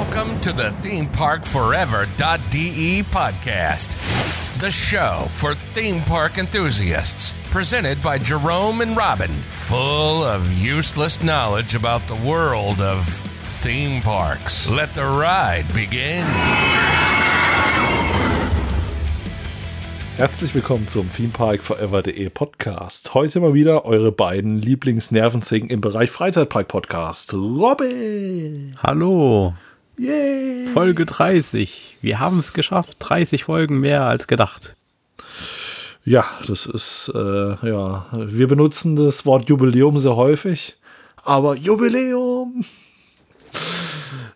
Welcome to the ThemeParkForever.de podcast, the show for theme park enthusiasts, presented by Jerome and Robin, full of useless knowledge about the world of theme parks. Let the ride begin. Herzlich willkommen zum ThemeParkForever.de Podcast. Heute mal wieder eure beiden Lieblingsnervenzingen im Bereich Freizeitpark-Podcast. Robin! Hallo! Yay! Folge 30. Wir haben es geschafft. 30 Folgen mehr als gedacht. Ja, das ist, äh, ja, wir benutzen das Wort Jubiläum sehr häufig, aber Jubiläum!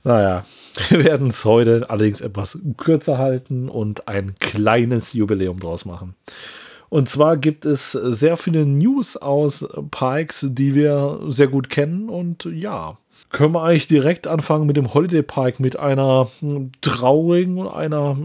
Naja, wir werden es heute allerdings etwas kürzer halten und ein kleines Jubiläum draus machen. Und zwar gibt es sehr viele News aus Parks, die wir sehr gut kennen. Und ja, können wir eigentlich direkt anfangen mit dem Holiday Park mit einer traurigen und einer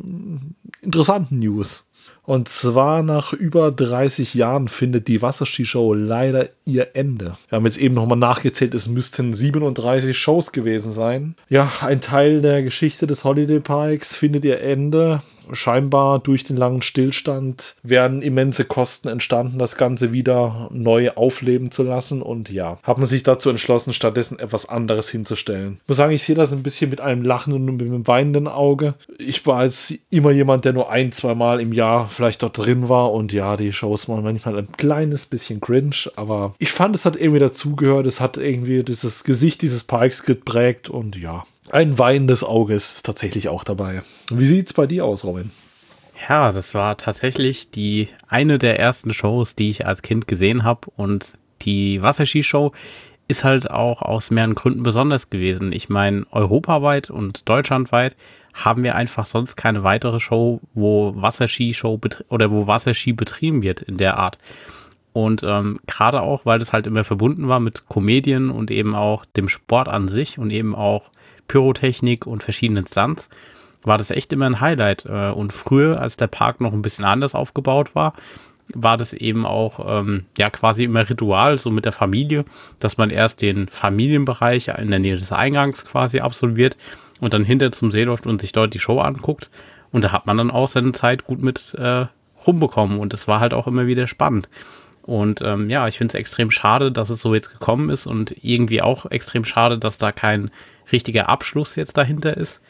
interessanten News. Und zwar nach über 30 Jahren findet die Wasserskishow leider ihr Ende. Wir haben jetzt eben nochmal nachgezählt, es müssten 37 Shows gewesen sein. Ja, ein Teil der Geschichte des Holiday Parks findet ihr Ende scheinbar durch den langen Stillstand werden immense Kosten entstanden, das Ganze wieder neu aufleben zu lassen. Und ja, hat man sich dazu entschlossen, stattdessen etwas anderes hinzustellen. Ich muss sagen, ich sehe das ein bisschen mit einem lachenden und mit einem weinenden Auge. Ich war als immer jemand, der nur ein, zwei Mal im Jahr vielleicht dort drin war. Und ja, die Shows waren manchmal ein kleines bisschen cringe, aber ich fand, es hat irgendwie dazugehört. Es hat irgendwie dieses Gesicht dieses Parks geprägt und ja, ein weinendes Auge ist tatsächlich auch dabei. Wie sieht's bei dir aus, Robin? Ja, das war tatsächlich die eine der ersten Shows, die ich als Kind gesehen habe und die Wasserskishow ist halt auch aus mehreren Gründen besonders gewesen. Ich meine, europaweit und deutschlandweit haben wir einfach sonst keine weitere Show, wo Wasserskishow oder wo Wasserski betrieben wird in der Art. Und ähm, gerade auch, weil das halt immer verbunden war mit Komedien und eben auch dem Sport an sich und eben auch Pyrotechnik und verschiedenen Stunts, war das echt immer ein Highlight. Äh, und früher, als der Park noch ein bisschen anders aufgebaut war, war das eben auch ähm, ja quasi immer Ritual, so mit der Familie, dass man erst den Familienbereich in der Nähe des Eingangs quasi absolviert und dann hinter zum See läuft und sich dort die Show anguckt. Und da hat man dann auch seine Zeit gut mit äh, rumbekommen und es war halt auch immer wieder spannend. Und ähm, ja, ich finde es extrem schade, dass es so jetzt gekommen ist und irgendwie auch extrem schade, dass da kein richtiger Abschluss jetzt dahinter ist.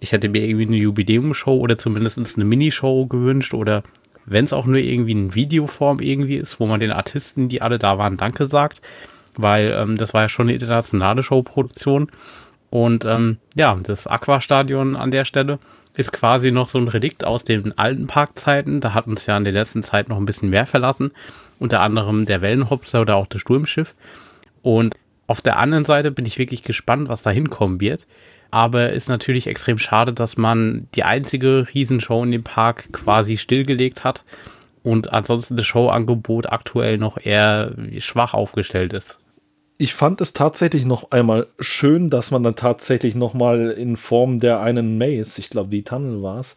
Ich hätte mir irgendwie eine Jubiläumshow oder zumindest eine Minishow gewünscht oder wenn es auch nur irgendwie in Videoform irgendwie ist, wo man den Artisten, die alle da waren, Danke sagt, weil ähm, das war ja schon eine internationale Showproduktion. Und ähm, ja, das Aquastadion an der Stelle ist quasi noch so ein Relikt aus den alten Parkzeiten. Da hat uns ja in der letzten Zeit noch ein bisschen mehr verlassen. Unter anderem der Wellenhopser oder auch das Sturmschiff. Und auf der anderen Seite bin ich wirklich gespannt, was da hinkommen wird. Aber ist natürlich extrem schade, dass man die einzige Riesenshow in dem Park quasi stillgelegt hat und ansonsten das Showangebot aktuell noch eher schwach aufgestellt ist. Ich fand es tatsächlich noch einmal schön, dass man dann tatsächlich noch mal in Form der einen Maze, ich glaube, die Tunnel war es,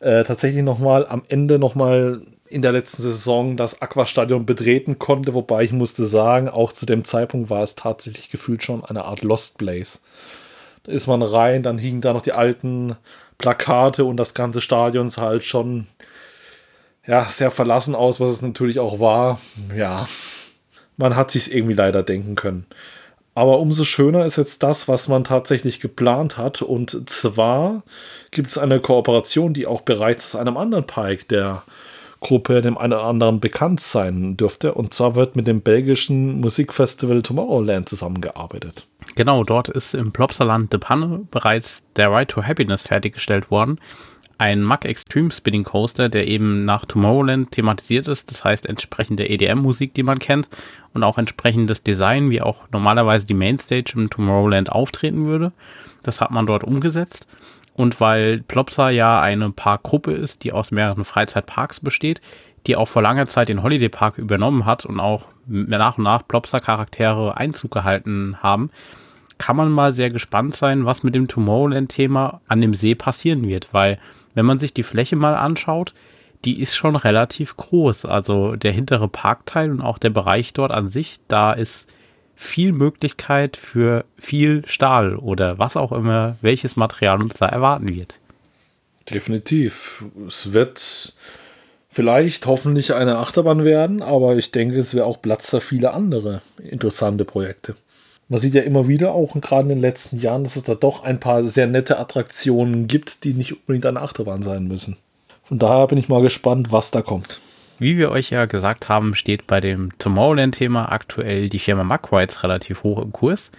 äh, tatsächlich noch mal am Ende noch mal in der letzten Saison das Aquastadion betreten konnte, wobei ich musste sagen, auch zu dem Zeitpunkt war es tatsächlich gefühlt schon eine Art Lost Place. Da ist man rein, dann hingen da noch die alten Plakate und das ganze Stadion sah halt schon ja, sehr verlassen aus, was es natürlich auch war. Ja, man hat sich irgendwie leider denken können. Aber umso schöner ist jetzt das, was man tatsächlich geplant hat. Und zwar gibt es eine Kooperation, die auch bereits aus einem anderen Park, der Gruppe dem einen oder anderen bekannt sein dürfte. Und zwar wird mit dem belgischen Musikfestival Tomorrowland zusammengearbeitet. Genau, dort ist im Plopsaland de Panne bereits der Ride to Happiness fertiggestellt worden. Ein Mack Extreme Spinning Coaster, der eben nach Tomorrowland thematisiert ist, das heißt entsprechend der EDM-Musik, die man kennt, und auch entsprechendes Design, wie auch normalerweise die Mainstage im Tomorrowland auftreten würde. Das hat man dort umgesetzt. Und weil Plopsa ja eine Parkgruppe ist, die aus mehreren Freizeitparks besteht, die auch vor langer Zeit den Holiday Park übernommen hat und auch nach und nach Plopsa-Charaktere Einzug gehalten haben, kann man mal sehr gespannt sein, was mit dem Tomorrowland-Thema an dem See passieren wird, weil wenn man sich die Fläche mal anschaut, die ist schon relativ groß. Also der hintere Parkteil und auch der Bereich dort an sich, da ist viel Möglichkeit für viel Stahl oder was auch immer, welches Material uns da erwarten wird. Definitiv. Es wird vielleicht hoffentlich eine Achterbahn werden, aber ich denke, es wäre auch Platz für viele andere interessante Projekte. Man sieht ja immer wieder, auch gerade in den letzten Jahren, dass es da doch ein paar sehr nette Attraktionen gibt, die nicht unbedingt eine Achterbahn sein müssen. Von daher bin ich mal gespannt, was da kommt. Wie wir euch ja gesagt haben, steht bei dem Tomorrowland-Thema aktuell die Firma Mackrides relativ hoch im Kurs.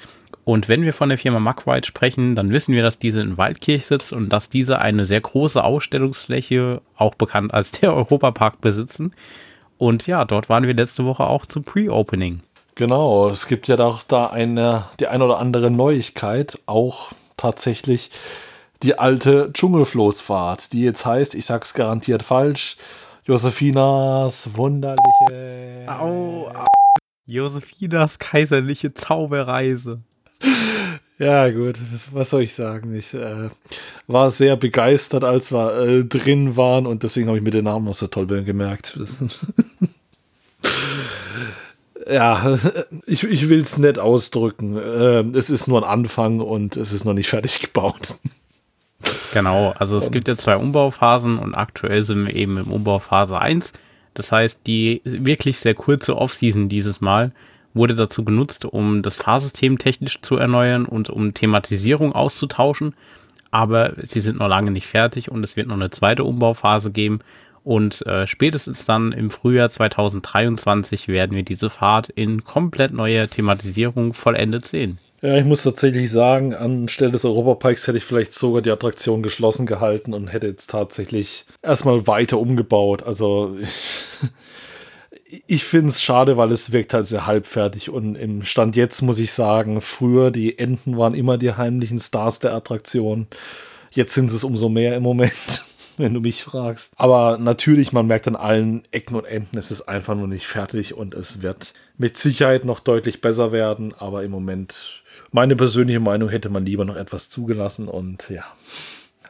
Und wenn wir von der Firma Mackwide sprechen, dann wissen wir, dass diese in Waldkirch sitzt und dass diese eine sehr große Ausstellungsfläche, auch bekannt als der Europapark, besitzen. Und ja, dort waren wir letzte Woche auch zum Pre-Opening. Genau, es gibt ja doch da eine, die eine oder andere Neuigkeit, auch tatsächlich die alte Dschungelfloßfahrt, die jetzt heißt, ich sag's garantiert falsch, Josefinas wunderliche. Au, au. Josefinas kaiserliche Zauberreise. Ja, gut, was soll ich sagen? Ich äh, war sehr begeistert, als wir äh, drin waren und deswegen habe ich mir den Namen noch so toll gemerkt. ja, ich, ich will es nett ausdrücken. Äh, es ist nur ein Anfang und es ist noch nicht fertig gebaut. Genau, also es und gibt ja zwei Umbauphasen und aktuell sind wir eben im Umbauphase 1. Das heißt, die wirklich sehr kurze Offseason dieses Mal wurde dazu genutzt, um das Fahrsystem technisch zu erneuern und um Thematisierung auszutauschen. Aber sie sind noch lange nicht fertig und es wird noch eine zweite Umbauphase geben. Und äh, spätestens dann im Frühjahr 2023 werden wir diese Fahrt in komplett neuer Thematisierung vollendet sehen. Ja, ich muss tatsächlich sagen, anstelle des Europapikes hätte ich vielleicht sogar die Attraktion geschlossen gehalten und hätte jetzt tatsächlich erstmal weiter umgebaut. Also ich finde es schade, weil es wirkt halt sehr halbfertig. Und im Stand jetzt muss ich sagen, früher die Enten waren immer die heimlichen Stars der Attraktion. Jetzt sind es umso mehr im Moment, wenn du mich fragst. Aber natürlich, man merkt an allen Ecken und Enden, es ist einfach nur nicht fertig und es wird mit Sicherheit noch deutlich besser werden. Aber im Moment, meine persönliche Meinung, hätte man lieber noch etwas zugelassen und ja.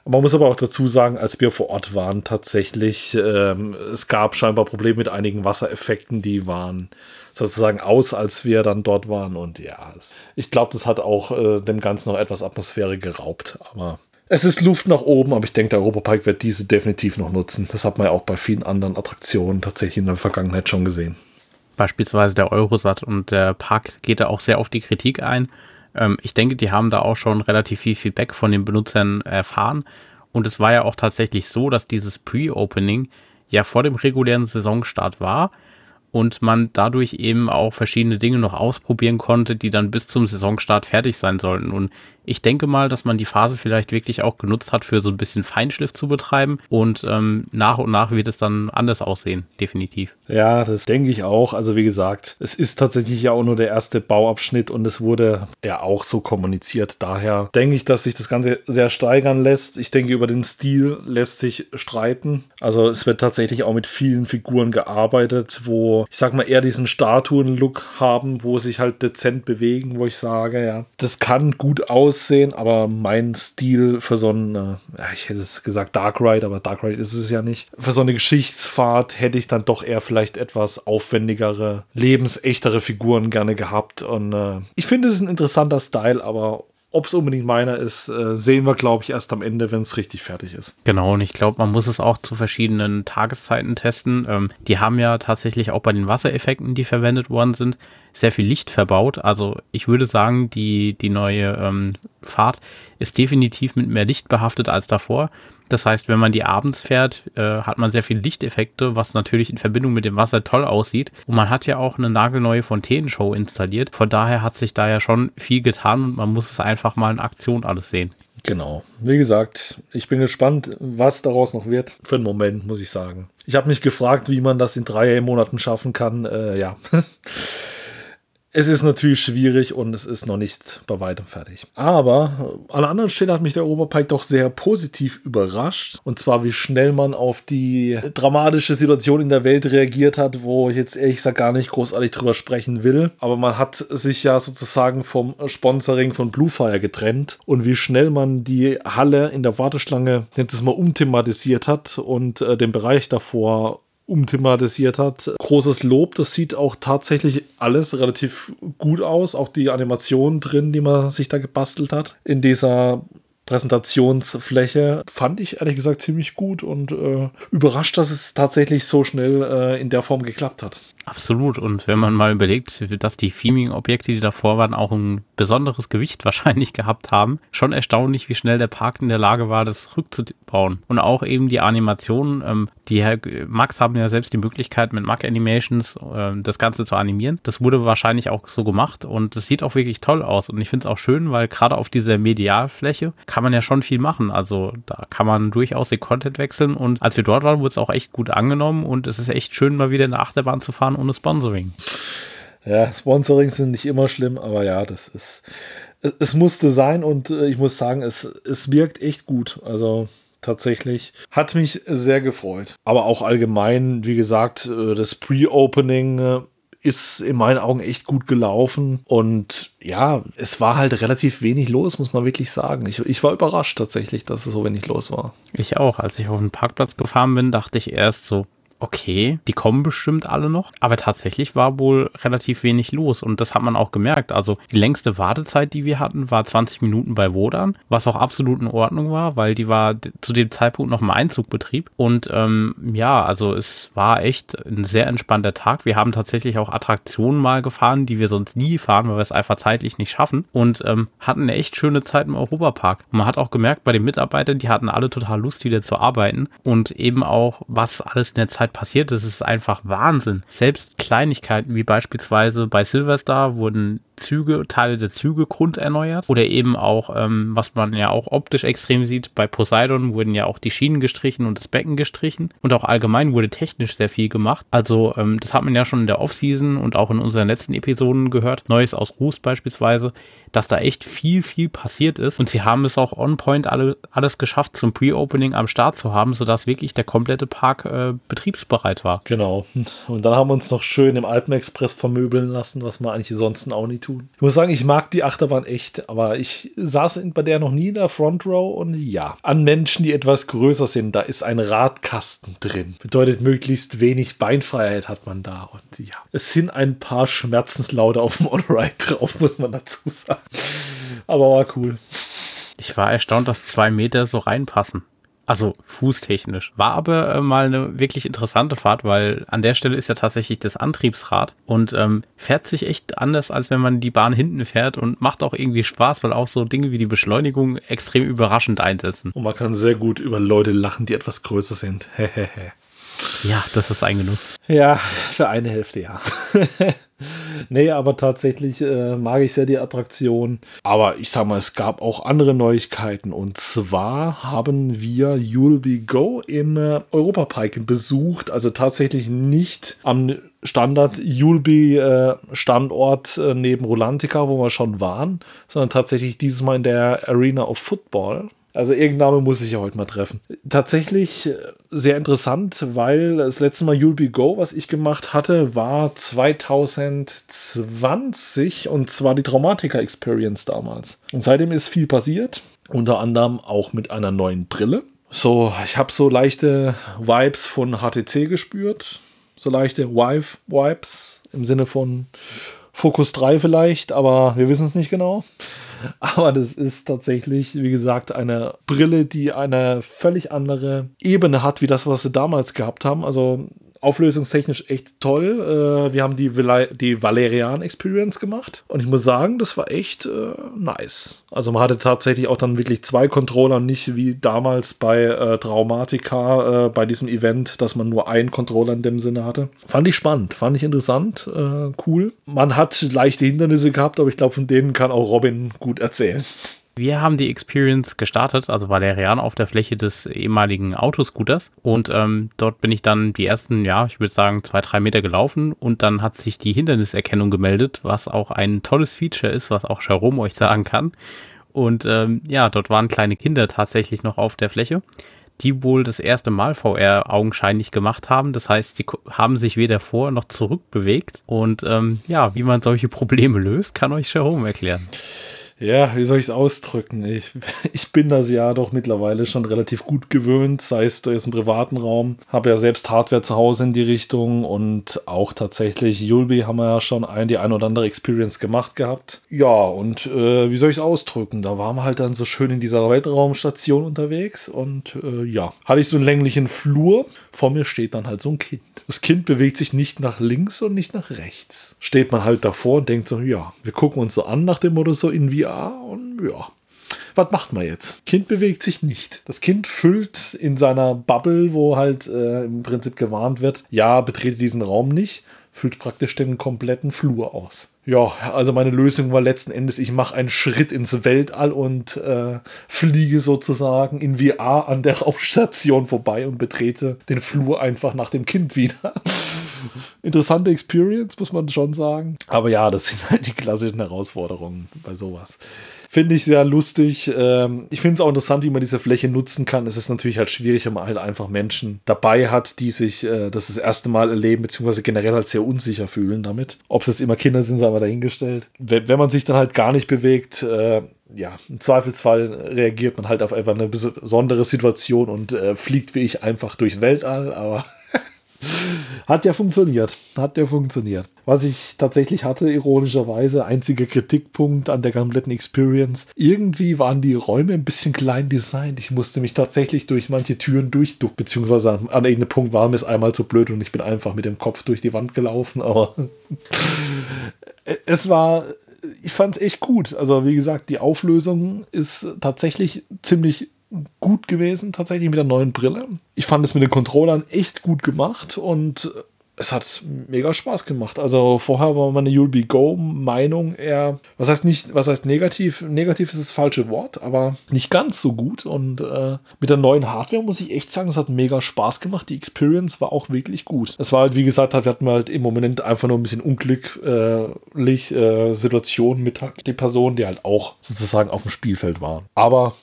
Man muss aber auch dazu sagen, als wir vor Ort waren, tatsächlich, ähm, es gab scheinbar Probleme mit einigen Wassereffekten, die waren sozusagen aus, als wir dann dort waren. Und ja, ich glaube, das hat auch äh, dem Ganzen noch etwas Atmosphäre geraubt. Aber es ist Luft nach oben, aber ich denke, der Europapark wird diese definitiv noch nutzen. Das hat man ja auch bei vielen anderen Attraktionen tatsächlich in der Vergangenheit schon gesehen. Beispielsweise der Eurosat und der Park geht da auch sehr auf die Kritik ein ähm, ich denke, die haben da auch schon relativ viel Feedback von den Benutzern erfahren. Und es war ja auch tatsächlich so, dass dieses Pre-Opening ja vor dem regulären Saisonstart war und man dadurch eben auch verschiedene Dinge noch ausprobieren konnte, die dann bis zum Saisonstart fertig sein sollten. Und ich denke mal, dass man die Phase vielleicht wirklich auch genutzt hat, für so ein bisschen Feinschliff zu betreiben. Und ähm, nach und nach wird es dann anders aussehen, definitiv. Ja, das denke ich auch. Also wie gesagt, es ist tatsächlich ja auch nur der erste Bauabschnitt und es wurde ja auch so kommuniziert. Daher denke ich, dass sich das Ganze sehr steigern lässt. Ich denke, über den Stil lässt sich streiten. Also es wird tatsächlich auch mit vielen Figuren gearbeitet, wo ich sag mal eher diesen Statuen-Look haben, wo sich halt dezent bewegen, wo ich sage, ja, das kann gut aussehen aussehen, aber mein Stil für so eine, ja, ich hätte es gesagt Dark Ride, aber Dark Ride ist es ja nicht. Für so eine Geschichtsfahrt hätte ich dann doch eher vielleicht etwas aufwendigere, lebensechtere Figuren gerne gehabt. Und äh, ich finde, es ist ein interessanter Style, aber ob es unbedingt meiner ist, äh, sehen wir, glaube ich, erst am Ende, wenn es richtig fertig ist. Genau, und ich glaube, man muss es auch zu verschiedenen Tageszeiten testen. Ähm, die haben ja tatsächlich auch bei den Wassereffekten, die verwendet worden sind, sehr viel Licht verbaut. Also ich würde sagen, die, die neue ähm, Fahrt ist definitiv mit mehr Licht behaftet als davor. Das heißt, wenn man die abends fährt, äh, hat man sehr viele Lichteffekte, was natürlich in Verbindung mit dem Wasser toll aussieht. Und man hat ja auch eine nagelneue Fontänenshow installiert. Von daher hat sich da ja schon viel getan und man muss es einfach mal in Aktion alles sehen. Genau. Wie gesagt, ich bin gespannt, was daraus noch wird. Für den Moment, muss ich sagen. Ich habe mich gefragt, wie man das in drei Monaten schaffen kann. Äh, ja. Es ist natürlich schwierig und es ist noch nicht bei weitem fertig. Aber an anderen Stellen hat mich der Oberpike doch sehr positiv überrascht. Und zwar, wie schnell man auf die dramatische Situation in der Welt reagiert hat, wo ich jetzt ehrlich gesagt gar nicht großartig drüber sprechen will. Aber man hat sich ja sozusagen vom Sponsoring von Bluefire getrennt und wie schnell man die Halle in der Warteschlange, es mal, umthematisiert hat und äh, den Bereich davor umthematisiert hat. Großes Lob, das sieht auch tatsächlich alles relativ gut aus. Auch die Animationen drin, die man sich da gebastelt hat. In dieser Präsentationsfläche fand ich ehrlich gesagt ziemlich gut und äh, überrascht, dass es tatsächlich so schnell äh, in der Form geklappt hat. Absolut. Und wenn man mal überlegt, dass die Theming-Objekte, die davor waren, auch ein besonderes Gewicht wahrscheinlich gehabt haben, schon erstaunlich, wie schnell der Park in der Lage war, das rückzubauen. Und auch eben die Animationen, ähm, die Max haben ja selbst die Möglichkeit, mit Mac Animations äh, das Ganze zu animieren. Das wurde wahrscheinlich auch so gemacht und es sieht auch wirklich toll aus. Und ich finde es auch schön, weil gerade auf dieser Medialfläche kann man ja schon viel machen. Also da kann man durchaus den Content wechseln. Und als wir dort waren, wurde es auch echt gut angenommen und es ist echt schön, mal wieder in der Achterbahn zu fahren ohne Sponsoring. Ja, Sponsoring sind nicht immer schlimm, aber ja, das ist. Es, es musste sein und äh, ich muss sagen, es, es wirkt echt gut. Also tatsächlich. Hat mich sehr gefreut. Aber auch allgemein, wie gesagt, äh, das Pre-Opening äh, ist in meinen Augen echt gut gelaufen. Und ja, es war halt relativ wenig los, muss man wirklich sagen. Ich, ich war überrascht tatsächlich, dass es so wenig los war. Ich auch. Als ich auf den Parkplatz gefahren bin, dachte ich erst so, okay, die kommen bestimmt alle noch. Aber tatsächlich war wohl relativ wenig los und das hat man auch gemerkt. Also die längste Wartezeit, die wir hatten, war 20 Minuten bei Wodan, was auch absolut in Ordnung war, weil die war zu dem Zeitpunkt noch im Einzugbetrieb. Und ähm, ja, also es war echt ein sehr entspannter Tag. Wir haben tatsächlich auch Attraktionen mal gefahren, die wir sonst nie fahren, weil wir es einfach zeitlich nicht schaffen und ähm, hatten eine echt schöne Zeit im Europapark. Und man hat auch gemerkt, bei den Mitarbeitern, die hatten alle total Lust, wieder zu arbeiten und eben auch, was alles in der Zeit passiert. Ist, ist einfach Wahnsinn. Selbst Kleinigkeiten wie beispielsweise bei Silverstar wurden Züge, Teile der Züge grunderneuert. Oder eben auch, ähm, was man ja auch optisch extrem sieht, bei Poseidon wurden ja auch die Schienen gestrichen und das Becken gestrichen. Und auch allgemein wurde technisch sehr viel gemacht. Also ähm, das hat man ja schon in der Offseason und auch in unseren letzten Episoden gehört, Neues aus Rust beispielsweise, dass da echt viel, viel passiert ist. Und sie haben es auch on point alle, alles geschafft, zum Pre-Opening am Start zu haben, sodass wirklich der komplette Park äh, betriebsbereit war. Genau. Und dann haben wir uns noch schön im Alpenexpress vermöbeln lassen, was man eigentlich sonst auch nicht tun. Ich muss sagen, ich mag die Achterbahn echt, aber ich saß bei der noch nie in der Front Row und ja, an Menschen, die etwas größer sind, da ist ein Radkasten drin. Bedeutet, möglichst wenig Beinfreiheit hat man da und ja, es sind ein paar Schmerzenslaute auf dem On-Ride drauf, muss man dazu sagen. Aber war cool. Ich war erstaunt, dass zwei Meter so reinpassen. Also fußtechnisch. War aber äh, mal eine wirklich interessante Fahrt, weil an der Stelle ist ja tatsächlich das Antriebsrad und ähm, fährt sich echt anders, als wenn man die Bahn hinten fährt und macht auch irgendwie Spaß, weil auch so Dinge wie die Beschleunigung extrem überraschend einsetzen. Und man kann sehr gut über Leute lachen, die etwas größer sind. ja, das ist ein Genuss. Ja, für eine Hälfte ja. nee, aber tatsächlich äh, mag ich sehr die Attraktion. Aber ich sag mal, es gab auch andere Neuigkeiten. Und zwar haben wir You'll Be Go im äh, Europapark besucht. Also tatsächlich nicht am Standard Julbi äh, äh, neben Rolantica, wo wir schon waren, sondern tatsächlich dieses Mal in der Arena of Football. Also irgendein muss ich ja heute mal treffen. Tatsächlich äh, sehr interessant, weil das letzte Mal You'll Be Go, was ich gemacht hatte, war 2020 und zwar die Traumatica Experience damals. Und seitdem ist viel passiert, unter anderem auch mit einer neuen Brille. So, ich habe so leichte Vibes von HTC gespürt, so leichte Vibe-Vibes im Sinne von Focus 3 vielleicht, aber wir wissen es nicht genau. Aber das ist tatsächlich, wie gesagt, eine Brille, die eine völlig andere Ebene hat, wie das, was sie damals gehabt haben. Also auflösungstechnisch echt toll. Äh, wir haben die, die Valerian Experience gemacht und ich muss sagen, das war echt äh, nice. Also man hatte tatsächlich auch dann wirklich zwei Controller, nicht wie damals bei äh, Traumatica äh, bei diesem Event, dass man nur einen Controller in dem Sinne hatte. Fand ich spannend, fand ich interessant, äh, cool. Man hat leichte Hindernisse gehabt, aber ich glaube, von denen kann auch Robin gut erzählen. Wir haben die Experience gestartet, also Valerian, auf der Fläche des ehemaligen Autoscooters. Und ähm, dort bin ich dann die ersten, ja, ich würde sagen, zwei, drei Meter gelaufen. Und dann hat sich die Hinderniserkennung gemeldet, was auch ein tolles Feature ist, was auch Jerome euch sagen kann. Und ähm, ja, dort waren kleine Kinder tatsächlich noch auf der Fläche, die wohl das erste Mal VR augenscheinlich gemacht haben. Das heißt, sie haben sich weder vor noch zurück bewegt. Und ähm, ja, wie man solche Probleme löst, kann euch Jerome erklären. Ja, wie soll ich es ausdrücken? Ich, ich bin das ja doch mittlerweile schon relativ gut gewöhnt, sei es durch einen privaten Raum. Habe ja selbst Hardware zu Hause in die Richtung und auch tatsächlich Yulby haben wir ja schon ein, die ein oder andere Experience gemacht gehabt. Ja, und äh, wie soll ich es ausdrücken? Da waren wir halt dann so schön in dieser Weltraumstation unterwegs und äh, ja, hatte ich so einen länglichen Flur. Vor mir steht dann halt so ein Kind. Das Kind bewegt sich nicht nach links und nicht nach rechts. Steht man halt davor und denkt so, ja, wir gucken uns so an nach dem Motto so in VR und ja, was macht man jetzt? Kind bewegt sich nicht. Das Kind füllt in seiner Bubble, wo halt äh, im Prinzip gewarnt wird, ja, betrete diesen Raum nicht, füllt praktisch den kompletten Flur aus. Ja, also meine Lösung war letzten Endes, ich mache einen Schritt ins Weltall und äh, fliege sozusagen in VR an der Raumstation vorbei und betrete den Flur einfach nach dem Kind wieder. Interessante Experience, muss man schon sagen. Aber ja, das sind halt die klassischen Herausforderungen bei sowas. Finde ich sehr lustig. Ähm, ich finde es auch interessant, wie man diese Fläche nutzen kann. Es ist natürlich halt schwierig, wenn man halt einfach Menschen dabei hat, die sich äh, das das erste Mal erleben, beziehungsweise generell halt sehr unsicher fühlen damit. Ob es jetzt immer Kinder sind, sei mal dahingestellt. Wenn man sich dann halt gar nicht bewegt, äh, ja, im Zweifelsfall reagiert man halt auf einfach eine besondere Situation und äh, fliegt wie ich einfach durchs Weltall, aber hat ja funktioniert. Hat ja funktioniert. Was ich tatsächlich hatte, ironischerweise, einziger Kritikpunkt an der kompletten Experience. Irgendwie waren die Räume ein bisschen klein designt. Ich musste mich tatsächlich durch manche Türen durchducken, beziehungsweise an, irgendeinem Punkt war mir es einmal zu blöd und ich bin einfach mit dem Kopf durch die Wand gelaufen, aber es war ich fand es echt gut. Also, wie gesagt, die Auflösung ist tatsächlich ziemlich gut gewesen, tatsächlich mit der neuen Brille. Ich fand es mit den Controllern echt gut gemacht und es hat mega Spaß gemacht. Also vorher war meine You'll Be Go Meinung eher, was heißt nicht, was heißt negativ? Negativ ist das falsche Wort, aber nicht ganz so gut. Und äh, mit der neuen Hardware muss ich echt sagen, es hat mega Spaß gemacht. Die Experience war auch wirklich gut. Es war halt, wie gesagt, wir hatten halt im Moment einfach nur ein bisschen unglücklich äh, Situation mit die Person, die halt auch sozusagen auf dem Spielfeld waren. Aber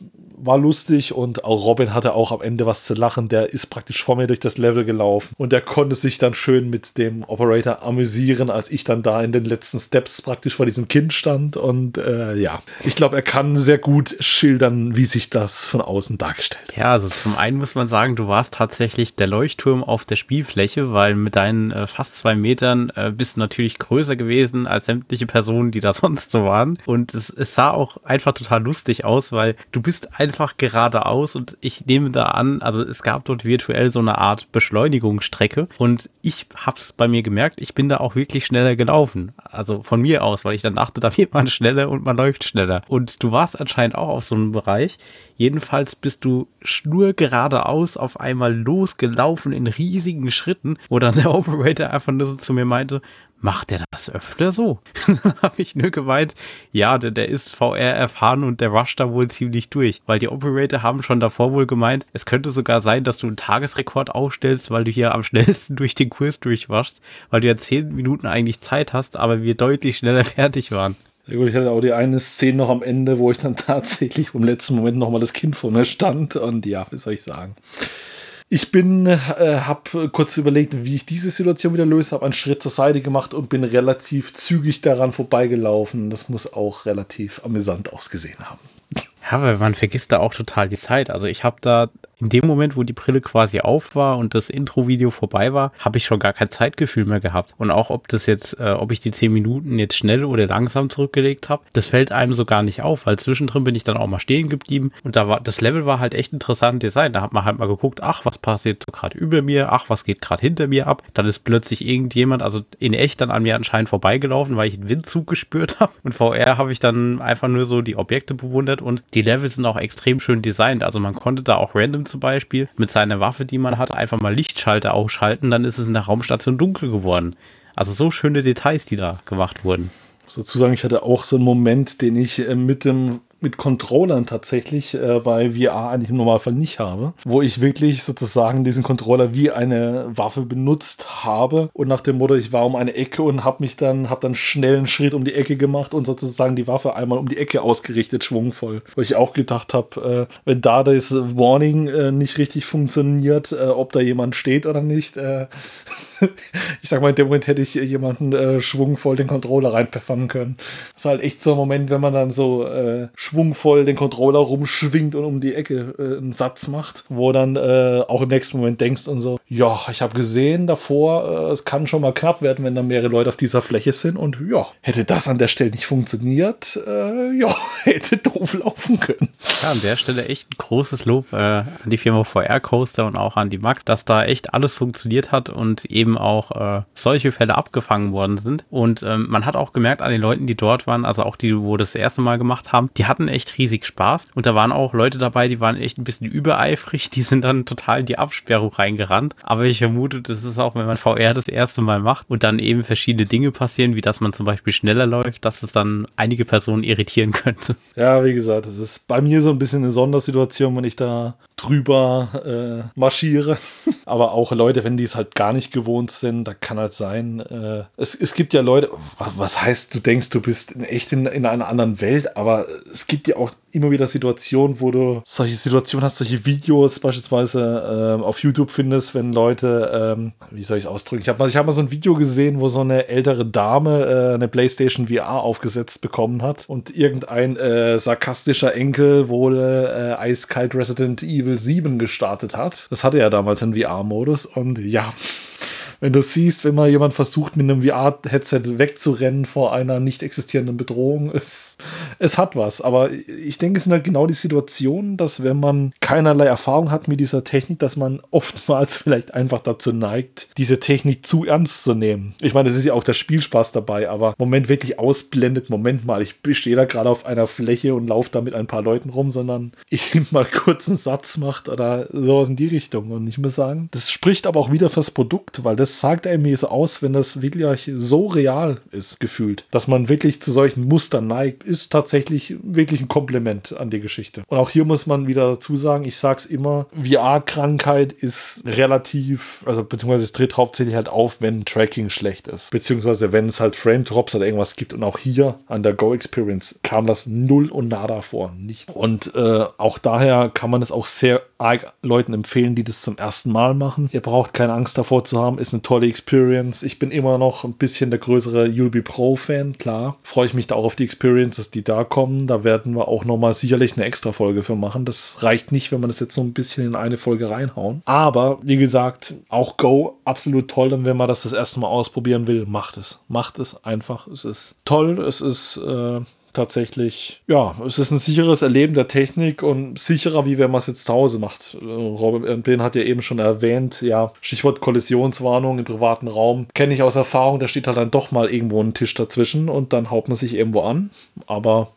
war lustig und auch Robin hatte auch am Ende was zu lachen. Der ist praktisch vor mir durch das Level gelaufen und der konnte sich dann schön mit dem Operator amüsieren, als ich dann da in den letzten Steps praktisch vor diesem Kind stand. Und äh, ja, ich glaube, er kann sehr gut schildern, wie sich das von außen dargestellt. Ja, also zum einen muss man sagen, du warst tatsächlich der Leuchtturm auf der Spielfläche, weil mit deinen äh, fast zwei Metern äh, bist du natürlich größer gewesen als sämtliche Personen, die da sonst so waren. Und es, es sah auch einfach total lustig aus, weil du bist ein einfach geradeaus und ich nehme da an, also es gab dort virtuell so eine Art Beschleunigungsstrecke und ich hab's bei mir gemerkt, ich bin da auch wirklich schneller gelaufen. Also von mir aus, weil ich dann dachte, da wird man schneller und man läuft schneller. Und du warst anscheinend auch auf so einem Bereich. Jedenfalls bist du schnur geradeaus auf einmal losgelaufen in riesigen Schritten, wo dann der Operator einfach nur so zu mir meinte, macht der das öfter so? Dann habe ich nur gemeint, ja, der, der ist VR erfahren und der rusht da wohl ziemlich durch. Weil die Operator haben schon davor wohl gemeint, es könnte sogar sein, dass du einen Tagesrekord aufstellst, weil du hier am schnellsten durch den Kurs durchwaschst, weil du ja zehn Minuten eigentlich Zeit hast, aber wir deutlich schneller fertig waren. Ja gut, ich hatte auch die eine Szene noch am Ende, wo ich dann tatsächlich im letzten Moment nochmal das Kind vor mir stand und ja, wie soll ich sagen. Ich bin, äh, habe kurz überlegt, wie ich diese Situation wieder löse, habe einen Schritt zur Seite gemacht und bin relativ zügig daran vorbeigelaufen. Das muss auch relativ amüsant ausgesehen haben. Ja, weil man vergisst da auch total die Zeit. Also ich habe da in dem Moment, wo die Brille quasi auf war und das Intro-Video vorbei war, habe ich schon gar kein Zeitgefühl mehr gehabt. Und auch ob das jetzt, äh, ob ich die 10 Minuten jetzt schnell oder langsam zurückgelegt habe, das fällt einem so gar nicht auf, weil zwischendrin bin ich dann auch mal stehen geblieben und da war, das Level war halt echt interessant Design. Da hat man halt mal geguckt, ach, was passiert so gerade über mir, ach, was geht gerade hinter mir ab. Dann ist plötzlich irgendjemand, also in echt dann an mir anscheinend vorbeigelaufen, weil ich einen Windzug gespürt habe. Und VR habe ich dann einfach nur so die Objekte bewundert und die Level sind auch extrem schön designt. Also man konnte da auch random zum Beispiel mit seiner Waffe, die man hat, einfach mal Lichtschalter ausschalten, dann ist es in der Raumstation dunkel geworden. Also so schöne Details, die da gemacht wurden. Sozusagen, ich hatte auch so einen Moment, den ich äh, mit dem mit Controllern tatsächlich äh, bei VR eigentlich im Normalfall nicht habe, wo ich wirklich sozusagen diesen Controller wie eine Waffe benutzt habe und nach dem Motto, ich war um eine Ecke und habe mich dann, habe dann schnell einen Schritt um die Ecke gemacht und sozusagen die Waffe einmal um die Ecke ausgerichtet, schwungvoll. Wo ich auch gedacht habe, äh, wenn da das Warning äh, nicht richtig funktioniert, äh, ob da jemand steht oder nicht, äh, ich sag mal, in dem Moment hätte ich jemanden äh, schwungvoll den Controller reinpfeffern können. Das ist halt echt so ein Moment, wenn man dann so äh, schwungvoll den Controller rumschwingt und um die Ecke äh, einen Satz macht, wo dann äh, auch im nächsten Moment denkst und so, ja, ich habe gesehen davor, äh, es kann schon mal knapp werden, wenn da mehrere Leute auf dieser Fläche sind und ja, hätte das an der Stelle nicht funktioniert, äh, ja, hätte doof laufen können. Ja, an der Stelle echt ein großes Lob an die Firma VR Coaster und auch an die Max, dass da echt alles funktioniert hat und eben auch äh, solche Fälle abgefangen worden sind. Und ähm, man hat auch gemerkt an den Leuten, die dort waren, also auch die, wo das, das erste Mal gemacht haben, die hatten echt riesig Spaß. Und da waren auch Leute dabei, die waren echt ein bisschen übereifrig, die sind dann total in die Absperrung reingerannt. Aber ich vermute, das ist auch, wenn man VR das erste Mal macht und dann eben verschiedene Dinge passieren, wie dass man zum Beispiel schneller läuft, dass es dann einige Personen irritieren könnte. Ja, wie gesagt, das ist bei mir so ein bisschen eine Sondersituation, wenn ich da drüber äh, marschiere. Aber auch Leute, wenn die es halt gar nicht gewohnt sind, da kann halt sein, äh, es, es gibt ja Leute, was heißt, du denkst, du bist in, echt in, in einer anderen Welt, aber es gibt ja auch immer wieder Situationen, wo du solche Situationen hast, solche Videos beispielsweise äh, auf YouTube findest, wenn Leute, ähm, wie soll ich es ausdrücken? Ich habe ich hab mal so ein Video gesehen, wo so eine ältere Dame äh, eine PlayStation VR aufgesetzt bekommen hat und irgendein äh, sarkastischer Enkel wohl äh, eiskalt Resident Evil 7 gestartet hat. Das hatte ja damals einen VR-Modus und ja wenn du siehst, wenn mal jemand versucht, mit einem VR-Headset wegzurennen vor einer nicht existierenden Bedrohung, es, es hat was. Aber ich denke, es sind halt genau die Situationen, dass wenn man keinerlei Erfahrung hat mit dieser Technik, dass man oftmals vielleicht einfach dazu neigt, diese Technik zu ernst zu nehmen. Ich meine, es ist ja auch der Spielspaß dabei, aber Moment wirklich ausblendet, Moment mal, ich stehe da gerade auf einer Fläche und laufe da mit ein paar Leuten rum, sondern ich mal kurz einen Satz macht oder sowas in die Richtung. Und ich muss sagen, das spricht aber auch wieder fürs Produkt, weil das das sagt mir so aus, wenn das wirklich so real ist, gefühlt. Dass man wirklich zu solchen Mustern neigt, ist tatsächlich wirklich ein Kompliment an die Geschichte. Und auch hier muss man wieder dazu sagen, ich sag's immer, VR-Krankheit ist relativ, also beziehungsweise es tritt hauptsächlich halt auf, wenn Tracking schlecht ist. Beziehungsweise wenn es halt Frame-Drops oder irgendwas gibt. Und auch hier an der Go-Experience kam das null und nada vor. Nicht. Und äh, auch daher kann man es auch sehr arg Leuten empfehlen, die das zum ersten Mal machen. Ihr braucht keine Angst davor zu haben, ist eine tolle Experience. Ich bin immer noch ein bisschen der größere UB Pro Fan, klar. Freue ich mich da auch auf die Experiences, die da kommen. Da werden wir auch nochmal sicherlich eine extra Folge für machen. Das reicht nicht, wenn man das jetzt so ein bisschen in eine Folge reinhauen. Aber wie gesagt, auch Go absolut toll. Und wenn man das das erste Mal ausprobieren will, macht es. Macht es einfach. Es ist toll. Es ist äh, tatsächlich, ja, es ist ein sicheres Erleben der Technik und sicherer, wie wenn man es jetzt zu Hause macht. Äh, Robin Ben hat ja eben schon erwähnt, ja, Stichwort Kollisionswarnung im privaten Raum. Kenne ich aus Erfahrung, da steht halt dann doch mal irgendwo ein Tisch dazwischen und dann haut man sich irgendwo an. Aber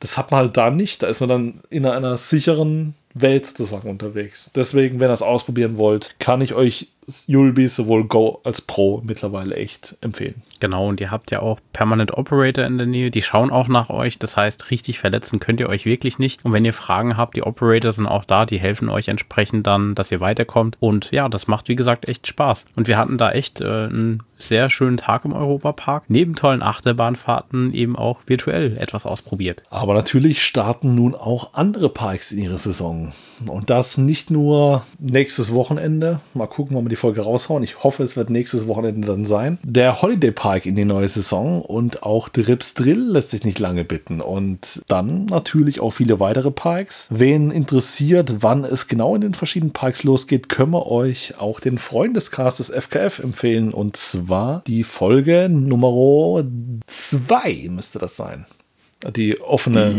das hat man halt da nicht. Da ist man dann in einer sicheren Welt sozusagen unterwegs. Deswegen, wenn ihr es ausprobieren wollt, kann ich euch Yulby sowohl Go als Pro mittlerweile echt empfehlen. Genau, und ihr habt ja auch Permanent Operator in der Nähe, die schauen auch nach euch. Das heißt, richtig verletzen könnt ihr euch wirklich nicht. Und wenn ihr Fragen habt, die Operator sind auch da, die helfen euch entsprechend dann, dass ihr weiterkommt. Und ja, das macht wie gesagt echt Spaß. Und wir hatten da echt äh, einen sehr schönen Tag im Europapark. Neben tollen Achterbahnfahrten eben auch virtuell etwas ausprobiert. Aber natürlich starten nun auch andere Parks in ihre Saison. Und das nicht nur nächstes Wochenende. Mal gucken, wann wir die Folge raushauen. Ich hoffe, es wird nächstes Wochenende dann sein. Der Holiday Park in die neue Saison und auch Drips Drill lässt sich nicht lange bitten. Und dann natürlich auch viele weitere Parks. Wen interessiert, wann es genau in den verschiedenen Parks losgeht, können wir euch auch den Freundescast des FKF empfehlen. Und zwar die Folge Nummer 2 müsste das sein. Die offene.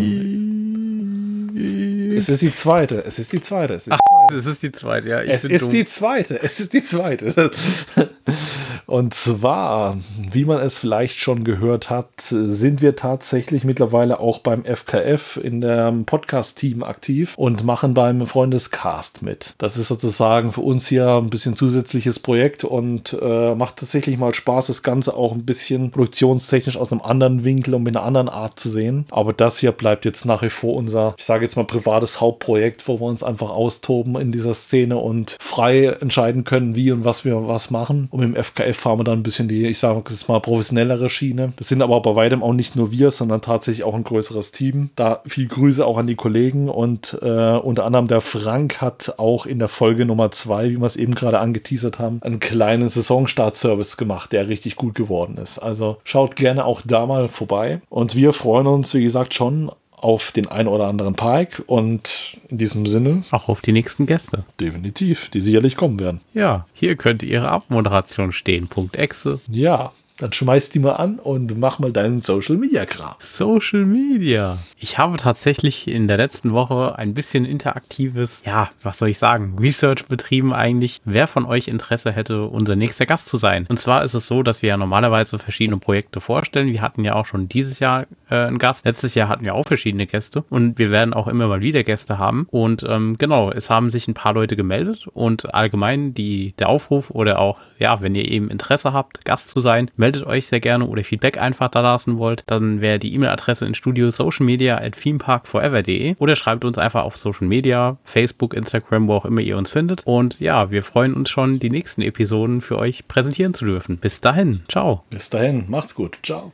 Es ist die zweite. Es ist die zweite. Es ist die zweite. Es ist die zweite, ja. es ist dumm. die zweite. Es ist die zweite. Und zwar, wie man es vielleicht schon gehört hat, sind wir tatsächlich mittlerweile auch beim FKF in dem Podcast-Team aktiv und machen beim Freundescast mit. Das ist sozusagen für uns hier ein bisschen zusätzliches Projekt und äh, macht tatsächlich mal Spaß, das Ganze auch ein bisschen produktionstechnisch aus einem anderen Winkel und mit einer anderen Art zu sehen. Aber das hier bleibt jetzt nach wie vor unser, ich sage jetzt mal, privates Hauptprojekt, wo wir uns einfach austoben in dieser Szene und frei entscheiden können, wie und was wir was machen. Und im FKF fahren wir dann ein bisschen die, ich sage jetzt mal, professionellere Schiene. Das sind aber bei weitem auch nicht nur wir, sondern tatsächlich auch ein größeres Team. Da viel Grüße auch an die Kollegen und äh, unter anderem der Frank hat auch in der Folge Nummer zwei, wie wir es eben gerade angeteasert haben, einen kleinen Saisonstart-Service gemacht, der richtig gut geworden ist. Also schaut gerne auch da mal vorbei. Und wir freuen uns, wie gesagt, schon auf den einen oder anderen Pike und in diesem Sinne auch auf die nächsten Gäste. Definitiv, die sicherlich kommen werden. Ja, hier könnte Ihre Abmoderation stehen. Punkt Exe. Ja, dann schmeiß die mal an und mach mal deinen Social Media Kram. Social Media. Ich habe tatsächlich in der letzten Woche ein bisschen interaktives, ja, was soll ich sagen, Research betrieben eigentlich, wer von euch Interesse hätte, unser nächster Gast zu sein. Und zwar ist es so, dass wir ja normalerweise verschiedene Projekte vorstellen. Wir hatten ja auch schon dieses Jahr äh, einen Gast. Letztes Jahr hatten wir auch verschiedene Gäste und wir werden auch immer mal wieder Gäste haben. Und ähm, genau, es haben sich ein paar Leute gemeldet und allgemein die, der Aufruf oder auch, ja, wenn ihr eben Interesse habt, Gast zu sein, meldet euch sehr gerne oder Feedback einfach da lassen wollt, dann wäre die E-Mail-Adresse in Studio Social Media at themeparkforever.de oder schreibt uns einfach auf Social Media, Facebook, Instagram, wo auch immer ihr uns findet. Und ja, wir freuen uns schon, die nächsten Episoden für euch präsentieren zu dürfen. Bis dahin, ciao. Bis dahin, macht's gut. Ciao.